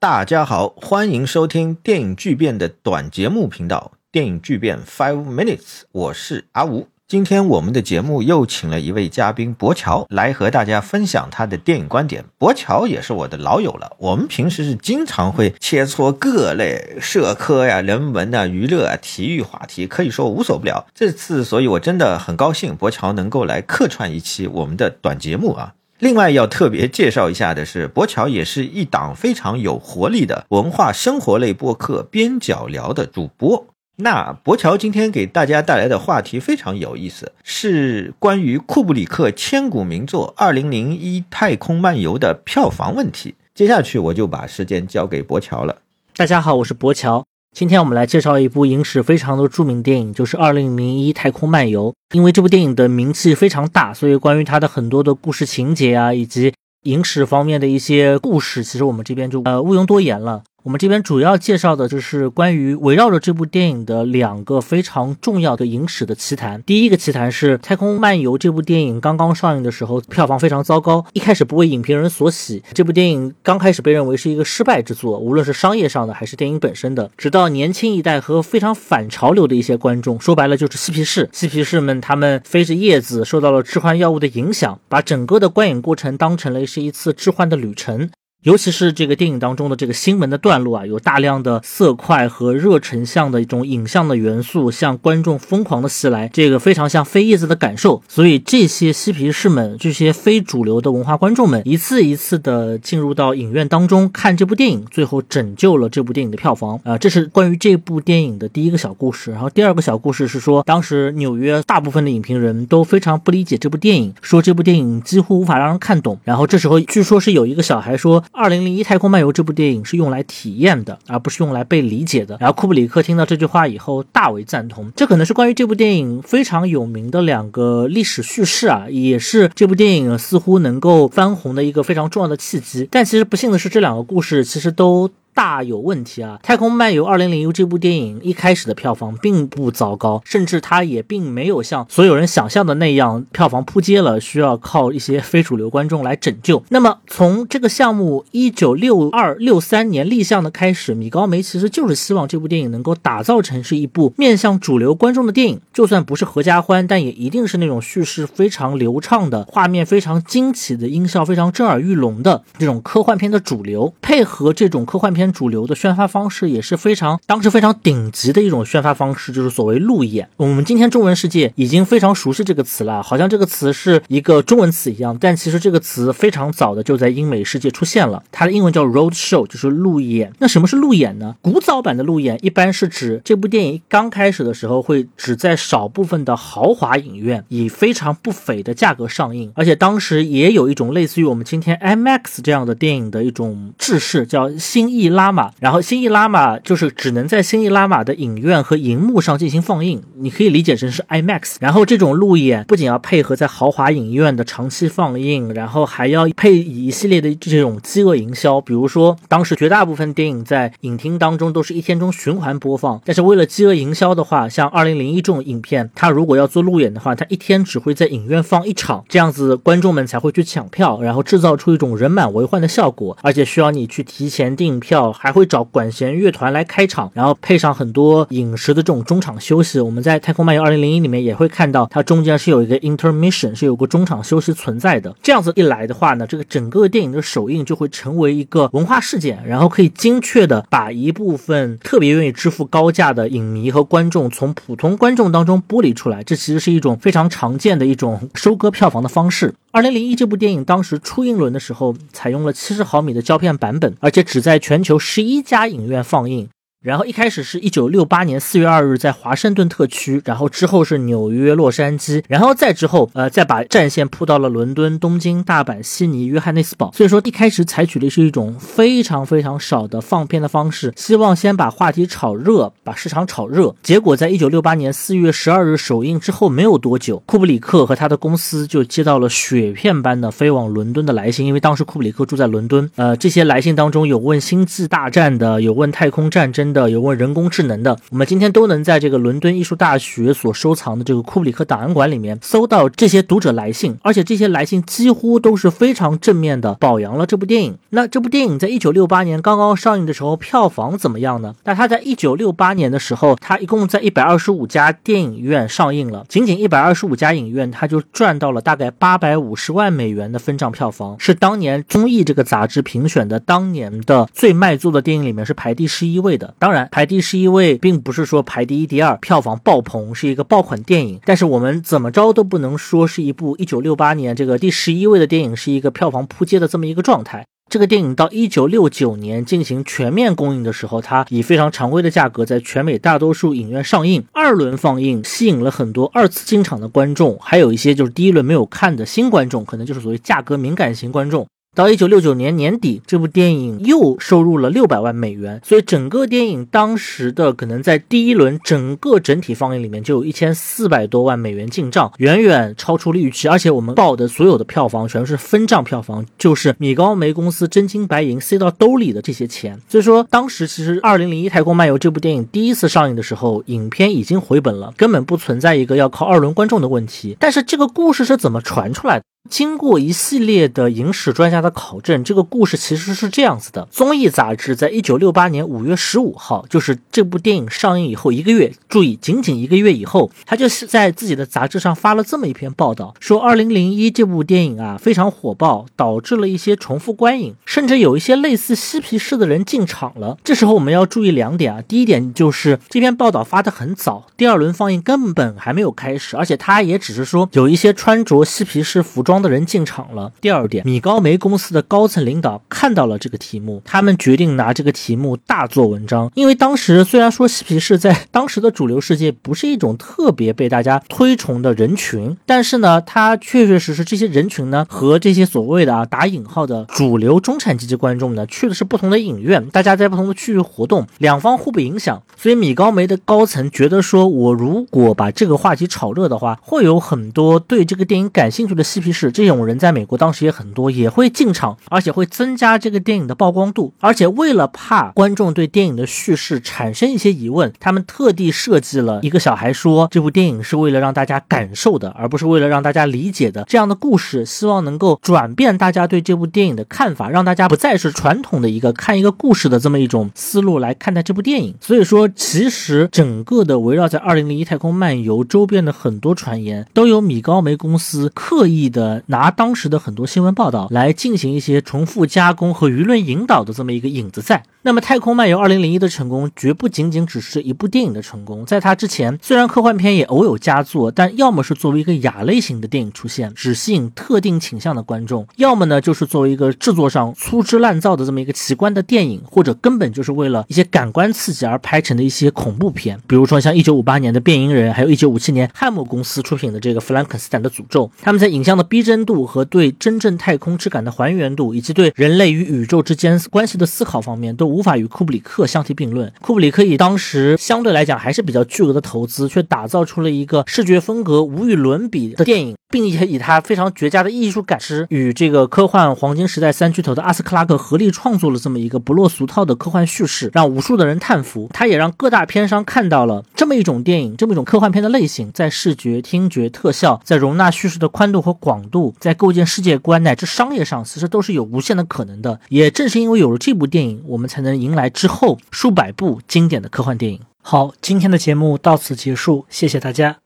大家好，欢迎收听电影巨变的短节目频道《电影巨变 Five Minutes》，我是阿吴。今天我们的节目又请了一位嘉宾博乔来和大家分享他的电影观点。博乔也是我的老友了，我们平时是经常会切磋各类社科呀、人文啊、娱乐啊、体育话题，可以说无所不聊。这次，所以我真的很高兴博乔能够来客串一期我们的短节目啊。另外要特别介绍一下的是，博乔也是一档非常有活力的文化生活类播客《边角聊》的主播。那博乔今天给大家带来的话题非常有意思，是关于库布里克千古名作《二零零一太空漫游》的票房问题。接下去我就把时间交给博乔了。大家好，我是博乔。今天我们来介绍一部影史非常的著名电影，就是《二零零一太空漫游》。因为这部电影的名气非常大，所以关于它的很多的故事情节啊，以及影史方面的一些故事，其实我们这边就呃毋庸多言了。我们这边主要介绍的就是关于围绕着这部电影的两个非常重要的影史的奇谈。第一个奇谈是《太空漫游》这部电影刚刚上映的时候，票房非常糟糕，一开始不为影评人所喜。这部电影刚开始被认为是一个失败之作，无论是商业上的还是电影本身的。直到年轻一代和非常反潮流的一些观众，说白了就是嬉皮士，嬉皮士们他们飞着叶子，受到了致幻药物的影响，把整个的观影过程当成了是一次致幻的旅程。尤其是这个电影当中的这个新闻的段落啊，有大量的色块和热成像的一种影像的元素，向观众疯狂的袭来，这个非常像飞叶子的感受。所以这些嬉皮士们，这些非主流的文化观众们，一次一次的进入到影院当中看这部电影，最后拯救了这部电影的票房啊。这是关于这部电影的第一个小故事。然后第二个小故事是说，当时纽约大部分的影评人都非常不理解这部电影，说这部电影几乎无法让人看懂。然后这时候据说是有一个小孩说。二零零一太空漫游这部电影是用来体验的，而不是用来被理解的。然后库布里克听到这句话以后大为赞同。这可能是关于这部电影非常有名的两个历史叙事啊，也是这部电影似乎能够翻红的一个非常重要的契机。但其实不幸的是，这两个故事其实都。大有问题啊！《太空漫游2001》这部电影一开始的票房并不糟糕，甚至它也并没有像所有人想象的那样票房扑街了，需要靠一些非主流观众来拯救。那么从这个项目1962、63年立项的开始，米高梅其实就是希望这部电影能够打造成是一部面向主流观众的电影，就算不是合家欢，但也一定是那种叙事非常流畅的、画面非常惊奇的、音效非常震耳欲聋的这种科幻片的主流，配合这种科幻片。主流的宣发方式也是非常当时非常顶级的一种宣发方式，就是所谓路演。我们今天中文世界已经非常熟悉这个词了，好像这个词是一个中文词一样。但其实这个词非常早的就在英美世界出现了，它的英文叫 road show，就是路演。那什么是路演呢？古早版的路演一般是指这部电影刚开始的时候会只在少部分的豪华影院以非常不菲的价格上映，而且当时也有一种类似于我们今天 IMAX 这样的电影的一种制式，叫新意。拉玛，然后新意拉玛就是只能在新意拉玛的影院和银幕上进行放映，你可以理解成是 IMAX。然后这种路演不仅要配合在豪华影院的长期放映，然后还要配以一系列的这种饥饿营销。比如说，当时绝大部分电影在影厅当中都是一天中循环播放，但是为了饥饿营销的话，像《二零零一》这种影片，它如果要做路演的话，它一天只会在影院放一场，这样子观众们才会去抢票，然后制造出一种人满为患的效果，而且需要你去提前订票。还会找管弦乐团来开场，然后配上很多饮食的这种中场休息。我们在《太空漫游2001》里面也会看到，它中间是有一个 intermission，是有个中场休息存在的。这样子一来的话呢，这个整个电影的首映就会成为一个文化事件，然后可以精确的把一部分特别愿意支付高价的影迷和观众从普通观众当中剥离出来。这其实是一种非常常见的一种收割票房的方式。二零零一这部电影当时初映轮的时候，采用了七十毫米的胶片版本，而且只在全球有十一家影院放映。然后一开始是一九六八年四月二日在华盛顿特区，然后之后是纽约、洛杉矶，然后再之后，呃，再把战线铺到了伦敦、东京、大阪、悉尼、约翰内斯堡。所以说一开始采取的是一种非常非常少的放片的方式，希望先把话题炒热，把市场炒热。结果在一九六八年四月十二日首映之后没有多久，库布里克和他的公司就接到了雪片般的飞往伦敦的来信，因为当时库布里克住在伦敦。呃，这些来信当中有问星际大战的，有问太空战争。的，有关人工智能的，我们今天都能在这个伦敦艺术大学所收藏的这个库布里克档案馆里面搜到这些读者来信，而且这些来信几乎都是非常正面的表扬了这部电影。那这部电影在一九六八年刚刚上映的时候，票房怎么样呢？那它在一九六八年的时候，它一共在一百二十五家电影院上映了，仅仅一百二十五家影院，它就赚到了大概八百五十万美元的分账票房，是当年综艺这个杂志评选的当年的最卖座的电影里面是排第十一位的。当然，排第十一位并不是说排第一、第二，票房爆棚是一个爆款电影，但是我们怎么着都不能说是一部一九六八年这个第十一位的电影是一个票房扑街的这么一个状态。这个电影到一九六九年进行全面公映的时候，它以非常常规的价格在全美大多数影院上映，二轮放映吸引了很多二次进场的观众，还有一些就是第一轮没有看的新观众，可能就是所谓价格敏感型观众。到一九六九年年底，这部电影又收入了六百万美元，所以整个电影当时的可能在第一轮整个整体放映里面就有一千四百多万美元进账，远远超出了预期。而且我们报的所有的票房全是分账票房，就是米高梅公司真金白银塞到兜里的这些钱。所以说，当时其实《二零零一太空漫游》这部电影第一次上映的时候，影片已经回本了，根本不存在一个要靠二轮观众的问题。但是这个故事是怎么传出来的？经过一系列的影史专家的考证，这个故事其实是这样子的：综艺杂志在一九六八年五月十五号，就是这部电影上映以后一个月，注意，仅仅一个月以后，他就是在自己的杂志上发了这么一篇报道，说二零零一这部电影啊非常火爆，导致了一些重复观影，甚至有一些类似嬉皮士的人进场了。这时候我们要注意两点啊，第一点就是这篇报道发的很早，第二轮放映根本还没有开始，而且他也只是说有一些穿着嬉皮士服装。装的人进场了。第二点，米高梅公司的高层领导看到了这个题目，他们决定拿这个题目大做文章。因为当时虽然说嬉皮士在当时的主流世界不是一种特别被大家推崇的人群，但是呢，他确确实实这些人群呢和这些所谓的啊打引号的主流中产阶级观众呢去的是不同的影院，大家在不同的区域活动，两方互不影响。所以米高梅的高层觉得说，我如果把这个话题炒热的话，会有很多对这个电影感兴趣的嬉皮士。是这种人在美国当时也很多，也会进场，而且会增加这个电影的曝光度。而且为了怕观众对电影的叙事产生一些疑问，他们特地设计了一个小孩说这部电影是为了让大家感受的，而不是为了让大家理解的这样的故事，希望能够转变大家对这部电影的看法，让大家不再是传统的一个看一个故事的这么一种思路来看待这部电影。所以说，其实整个的围绕在《二零零一太空漫游》周边的很多传言，都有米高梅公司刻意的。拿当时的很多新闻报道来进行一些重复加工和舆论引导的这么一个影子在。那么，《太空漫游2001》的成功绝不仅仅只是一部电影的成功，在它之前，虽然科幻片也偶有佳作，但要么是作为一个亚类型的电影出现，只吸引特定倾向的观众；要么呢，就是作为一个制作上粗制滥造的这么一个奇观的电影，或者根本就是为了一些感官刺激而拍成的一些恐怖片。比如说，像1958年的《变音人》，还有一957年汉姆公司出品的这个《弗兰肯斯坦的诅咒》，他们在影像的逼逼真度和对真正太空质感的还原度，以及对人类与宇宙之间关系的思考方面，都无法与库布里克相提并论。库布里克以当时相对来讲还是比较巨额的投资，却打造出了一个视觉风格无与伦比的电影，并且以他非常绝佳的艺术感知与这个科幻黄金时代三巨头的阿斯克拉克合力创作了这么一个不落俗套的科幻叙事，让无数的人叹服。他也让各大片商看到了这么一种电影，这么一种科幻片的类型，在视觉、听觉、特效，在容纳叙事的宽度和广度，在构建世界观乃至商业上，其实都是有无限的可能的。也正是因为有了这部电影，我们才能迎来。之后数百部经典的科幻电影。好，今天的节目到此结束，谢谢大家。